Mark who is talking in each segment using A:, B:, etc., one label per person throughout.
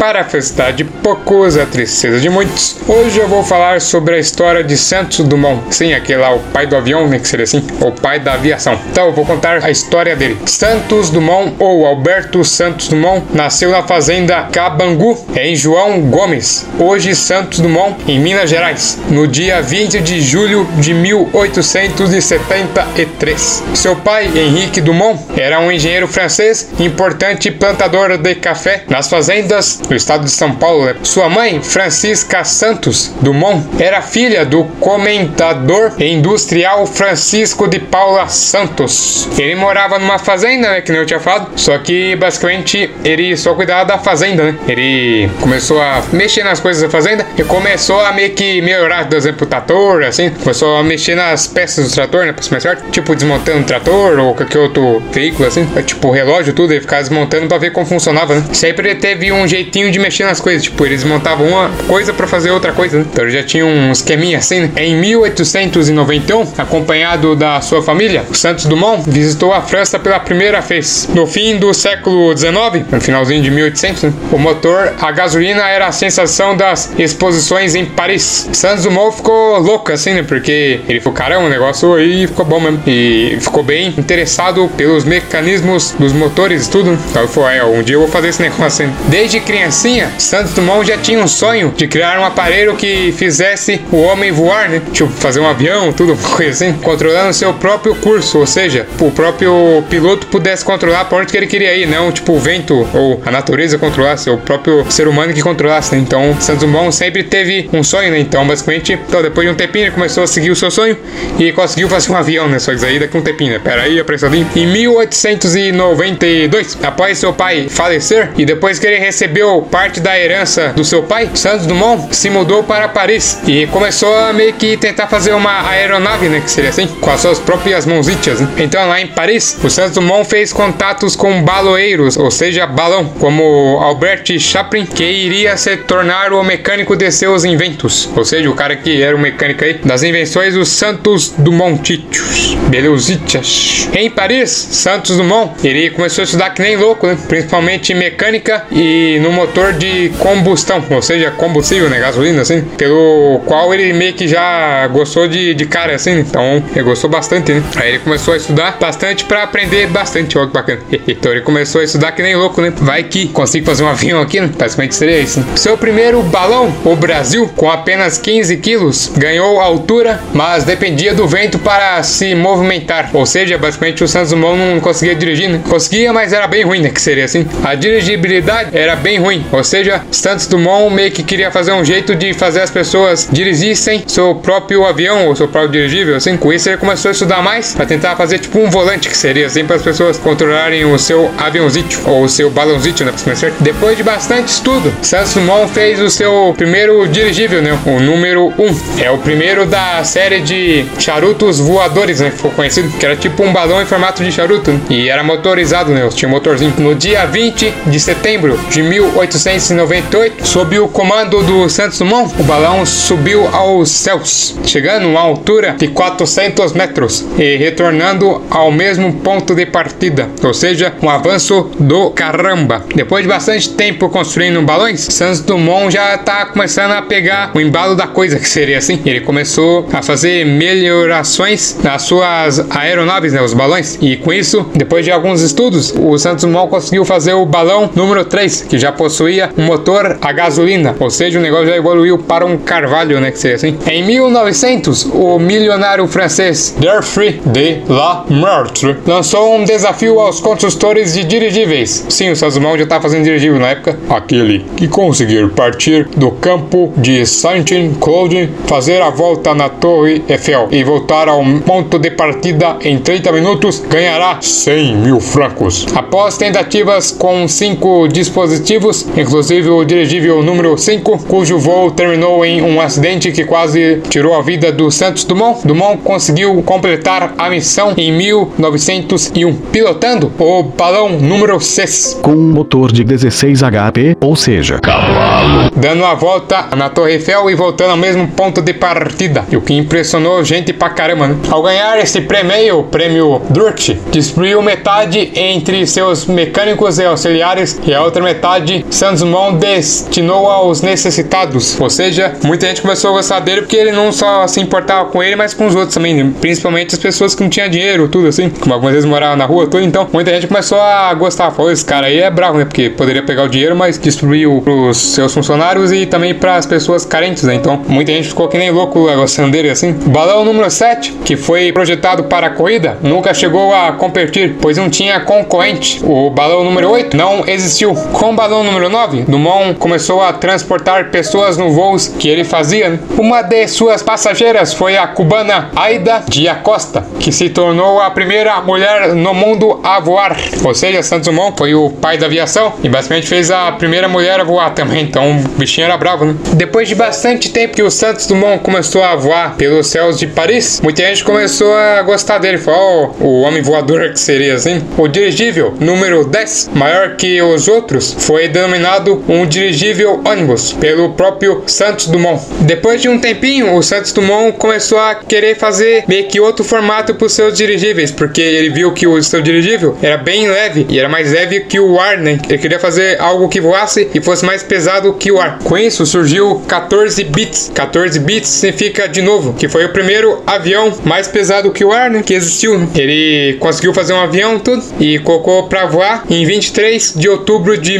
A: Para a felicidade de poucos, a tristeza de muitos, hoje eu vou falar sobre a história de Santos Dumont. Sim, aquele lá, o pai do avião, né, que seria assim, o pai da aviação. Então eu vou contar a história dele. Santos Dumont, ou Alberto Santos Dumont, nasceu na fazenda Cabangu, em João Gomes, hoje Santos Dumont, em Minas Gerais, no dia 20 de julho de 1873. Seu pai, Henrique Dumont, era um engenheiro francês, importante plantador de café nas fazendas do estado de São Paulo. Né? Sua mãe, Francisca Santos Dumont, era filha do comentador industrial Francisco de Paula Santos. Ele morava numa fazenda, né, que nem eu tinha falado, só que basicamente ele só cuidava da fazenda, né? Ele começou a mexer nas coisas da fazenda e começou a meio que melhorar, por exemplo, o trator, assim, começou a mexer nas peças do trator, né, pra ser mais certo, tipo desmontando o trator ou qualquer outro veículo, assim, tipo relógio, tudo, ele ficava desmontando pra ver como funcionava, né? Sempre teve um jeitinho de mexer nas coisas, tipo, eles montavam uma coisa para fazer outra coisa, né? Então já tinha um esqueminha assim, né? Em 1891, acompanhado da sua família, o Santos Dumont visitou a França pela primeira vez. No fim do século XIX, no finalzinho de 1800, né? o motor a gasolina era a sensação das exposições em Paris. Santos Dumont ficou louco assim, né? Porque ele falou, caramba, o negócio aí ficou bom mesmo. E ficou bem interessado pelos mecanismos dos motores e tudo. Então ele falou, é, um dia eu vou fazer esse negócio. Hein? Desde criancinha, Santos Dumont já tinha um sonho de criar um aparelho que fizesse o homem voar, né? Tipo, fazer um avião, tudo, coisa assim, controlando seu próprio curso, ou seja, o próprio piloto pudesse controlar para onde que ele queria ir, não tipo o vento ou a natureza controlasse, o próprio ser humano que controlasse, né? Então, Santos Dumont sempre teve um sonho, né? Então, basicamente, então, depois de um tempinho, ele começou a seguir o seu sonho e conseguiu fazer um avião, né? Só que aí daqui um tempinho, né? Pera aí, apressadinho. Em 1892, após seu pai falecer e depois que ele recebeu parte da herança do seu pai, Santos Dumont se mudou para Paris e começou a meio que tentar fazer uma aeronave, né, que seria assim, com as suas próprias mãozitas. Né? Então lá em Paris, o Santos Dumont fez contatos com baloeiros, ou seja, balão, como Albert Chaplin, que iria se tornar o mecânico de seus inventos, ou seja, o cara que era o mecânico aí das invenções dos Santos Dumont Titius, Beleuzitas. Em Paris, Santos Dumont, ele começou a estudar que nem louco, né? principalmente mecânica e no motor de combustão, ou seja, combustível, né, gasolina, assim, pelo qual ele meio que já gostou de, de cara, assim, então ele gostou bastante, né? Aí ele começou a estudar bastante para aprender bastante, olha que bacana. então ele começou a estudar que nem louco, né? Vai que consigo fazer um avião aqui, né? Basicamente seria isso. Né? Seu primeiro balão, o Brasil, com apenas 15 quilos, ganhou altura, mas dependia do vento para se movimentar, ou seja, basicamente o Santos Dumont não conseguia dirigir, né? Conseguia, mas era bem ruim, né? Que seria assim. A dirigibilidade era bem ruim, ou seja, Santos Dumont meio que queria fazer um jeito de fazer as pessoas dirigissem seu próprio avião ou seu próprio dirigível, assim. Com isso ele começou a estudar mais para tentar fazer tipo um volante que seria assim para as pessoas controlarem o seu aviãozinho ou o seu balãozinho, né? Depois de bastante estudo, Santos Dumont fez o seu primeiro dirigível, né? O número 1. É o primeiro da série de charutos voadores, né? Que ficou conhecido, que era tipo um balão em formato de charuto né? e era motorizado, né? Tinha um motorzinho. No dia 20 de setembro de 1898, sob o comando do Santos Dumont, o balão subiu aos céus, chegando a uma altura de 400 metros e retornando ao mesmo ponto de partida, ou seja, um avanço do caramba. Depois de bastante tempo construindo balões, Santos Dumont já tá começando a pegar o embalo da coisa, que seria assim. Ele começou a fazer melhorações nas suas aeronaves, né, os balões, e com isso, depois de alguns estudos, o Santos Dumont conseguiu fazer o balão número 3, que já possuía um motor a gasolina, ou seja, o negócio já evoluiu para um carvalho, né, que seria assim. Em 1900, o milionário francês Geoffrey de La Meurtre lançou um desafio aos construtores de dirigíveis. Sim, o Dumont já estava fazendo dirigível na época. Aquele que conseguir partir do campo de Saint-Claude, fazer a volta na Torre Eiffel e voltar ao ponto de partida em 30 minutos, ganhará 100 mil francos. Após tentativas com cinco dispositivos, inclusive o dirigível número 5, cujo voo terminou em um acidente que quase tirou a vida do Santos Dumont, Dumont conseguiu completar a missão em 1901, pilotando o balão número 6.
B: Com um motor de 16 HP, ou seja, cavalo.
A: Dando a volta na Torre Eiffel e voltando ao mesmo ponto de partida. E o que impressionou gente pra caramba, né? Ao ganhar esse prêmio, o prêmio Drurt, destruiu metade entre seus mecânicos e auxiliares e a outra metade Santos Dumont destinou aos necessitados. Ou seja, muita gente começou a gostar dele porque ele não só se importava com ele, mas com os outros também. Né? Principalmente as pessoas que não tinham dinheiro, tudo assim. Como algumas vezes moravam na rua, tudo. Então, muita gente começou a gostar. Falou, esse cara aí é bravo, né? Porque poderia pegar o dinheiro, mas distribuiu pros seus funcionários e também para as pessoas carentes, né? Então, muita gente ficou que nem louco gostando dele assim. Balão número 7, que foi projetado para a corrida, nunca chegou a competir, pois não tinha concorrente. O balão número 8 não existiu. Com o balão número 9, Dumont começou a transportar pessoas no voos que ele fazia. Uma de suas passageiras foi a cubana Aida de Acosta, que se tornou a primeira mulher no mundo a voar. Ou seja, Santos Dumont foi o pai da aviação e basicamente fez a primeira mulher a voar também. Então o bichinho era bravo, né? Depois de bastante tempo que o Santos Dumont começou a voar pelos céus de Paris, muita gente começou a gostar dele. Falou, oh, o homem voador que seria assim. O dirigível número 10, maior que os outros, foi denominado um dirigível ônibus pelo próprio Santos Dumont. Depois de um tempinho, o Santos Dumont começou a querer fazer meio que outro formato para os seus dirigíveis, porque ele viu que o seu dirigível era bem leve e era mais leve que o ar, né? Ele queria fazer algo que voasse e fosse mais pesado que o ar. Com isso surgiu 14 bits. 14 bits significa de novo que foi o primeiro avião mais pesado que o ar, né? Que existiu. Ele conseguiu fazer um avião tudo e colocou para voar em 23 de outubro de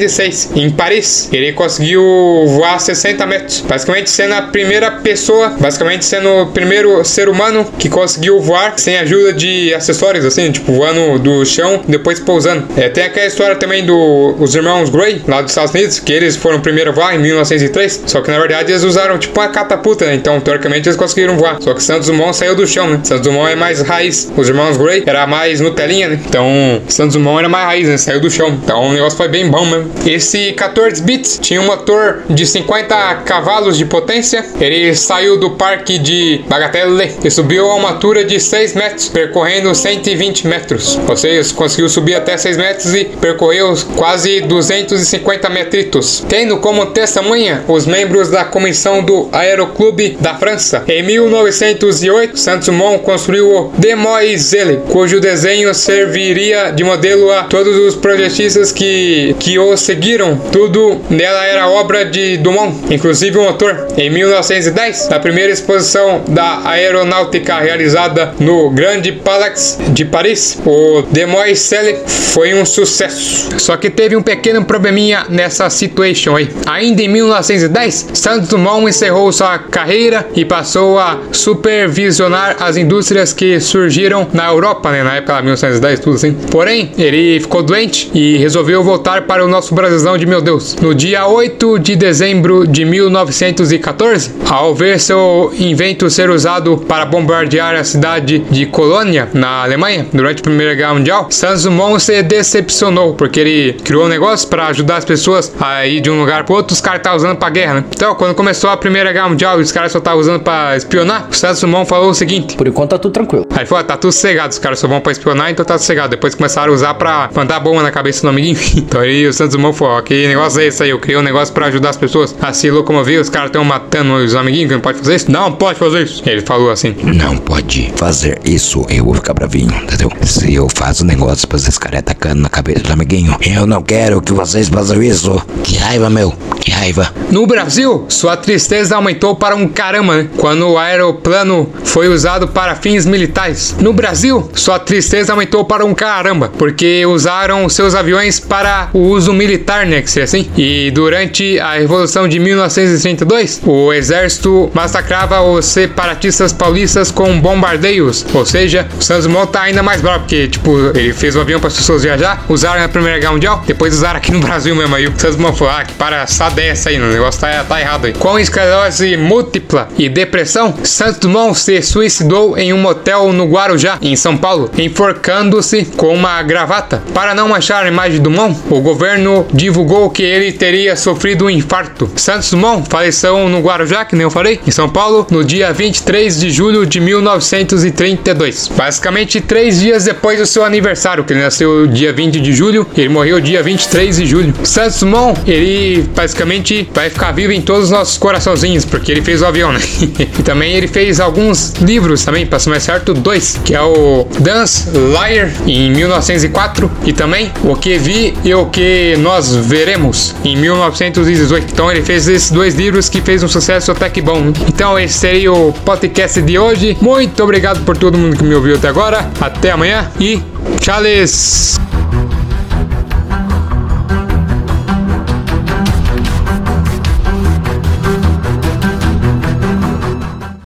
A: 1906 em Paris. Ele conseguiu voar 60 metros, basicamente sendo a primeira pessoa, basicamente sendo o primeiro ser humano que conseguiu voar sem ajuda de acessórios, assim, tipo voando do chão, depois pousando. É, tem aquela história também dos irmãos Gray, lá dos Estados Unidos, que eles foram o primeiro a voar em 1903, só que na verdade eles usaram tipo uma catapulta, né? Então, teoricamente, eles conseguiram voar. Só que Santos Dumont saiu do chão, né? Santos Dumont é mais raiz. Os irmãos Gray era mais Nutelinha, né? Então, Santos Dumont era mais raiz, né? Saiu do chão. Então, o negócio foi bem bom mesmo. Esse 14 bits tinha um motor de 50 cavalos de potência. Ele saiu do parque de Bagatelle e subiu a uma altura de 6 metros, percorrendo 120 metros. Ou seja, conseguiu subir até 6 metros e percorreu quase 250 metritos, tendo como testemunha os membros da comissão do Aeroclube da França. Em 1908, Santos Dumont construiu o Demoiselle, cujo desenho serviria de modelo a todos os projetistas que, que o seguiram. Tudo nela era obra de Dumont, inclusive o motor. Em 1910, na primeira exposição da aeronáutica realizada no Grande Palais de Paris, o Demoiselle foi um sucesso. Só que teve um pequeno probleminha nessa situation aí. Ainda em 1910, Santos Dumont encerrou sua carreira e passou a supervisionar as indústrias que surgiram na Europa, né, na época de 1910, tudo assim. Porém, ele ficou doente e resolveu voltar para o nosso Brasilzão de meu Deus. No dia 8 de dezembro de 1914, ao ver seu invento ser usado para bombardear a cidade de Colônia, na Alemanha, durante a Primeira Guerra Mundial, Santos Dumont se decepcionou, porque ele criou um negócio para ajudar as pessoas a ir de um lugar para outro, os caras estavam usando para guerra, né? Então, quando começou a Primeira Guerra Mundial e os caras só estavam usando para espionar, o Santos Dumont falou o seguinte:
C: Por enquanto tá tudo tranquilo.
A: Aí falou, tá tudo cegado, os caras só vão pra espionar, então tá cegado. Depois começaram a usar pra mandar bomba na cabeça do amiguinho. então aí o Santos Dumont falou, ó, que negócio é esse aí? Eu criei um negócio pra ajudar as pessoas a se locomover, os caras estão matando os amiguinhos, não pode fazer isso? Não pode fazer isso. Ele falou assim.
D: Não pode fazer isso, eu vou ficar bravinho, entendeu? Se eu faço negócio pra vocês caras atacando na cabeça do amiguinho, eu não quero que vocês façam isso. Que raiva, meu, raiva.
A: No Brasil, sua tristeza aumentou para um caramba, né? Quando o aeroplano foi usado para fins militares. No Brasil, sua tristeza aumentou para um caramba, porque usaram seus aviões para o uso militar, né? Que seria assim. E durante a Revolução de 1932, o exército massacrava os separatistas paulistas com bombardeios. Ou seja, o Santos Dumont tá ainda mais bravo, porque, tipo, ele fez o avião para as pessoas viajar, usaram na Primeira Guerra Mundial, depois usaram aqui no Brasil mesmo. Aí o Santos Dumont falou, ah, que para essa aí, o negócio tá, tá errado aí. Com esclerose múltipla e depressão, Santos Dumont se suicidou em um motel no Guarujá, em São Paulo, enforcando-se com uma gravata. Para não achar a imagem de Dumont, o governo divulgou que ele teria sofrido um infarto. Santos Dumont faleceu no Guarujá, que nem eu falei, em São Paulo, no dia 23 de julho de 1932. Basicamente, três dias depois do seu aniversário, que ele nasceu dia 20 de julho, ele morreu dia 23 de julho. Santos Dumont, ele basicamente eternamente vai ficar vivo em todos os nossos coraçãozinhos, porque ele fez o avião, né? e também ele fez alguns livros também, para ser mais certo, dois, que é o Dance Liar em 1904 e também O que vi e o que nós veremos em 1918. Então ele fez esses dois livros que fez um sucesso até que bom. Então esse seria o podcast de hoje. Muito obrigado por todo mundo que me ouviu até agora. Até amanhã e tchau!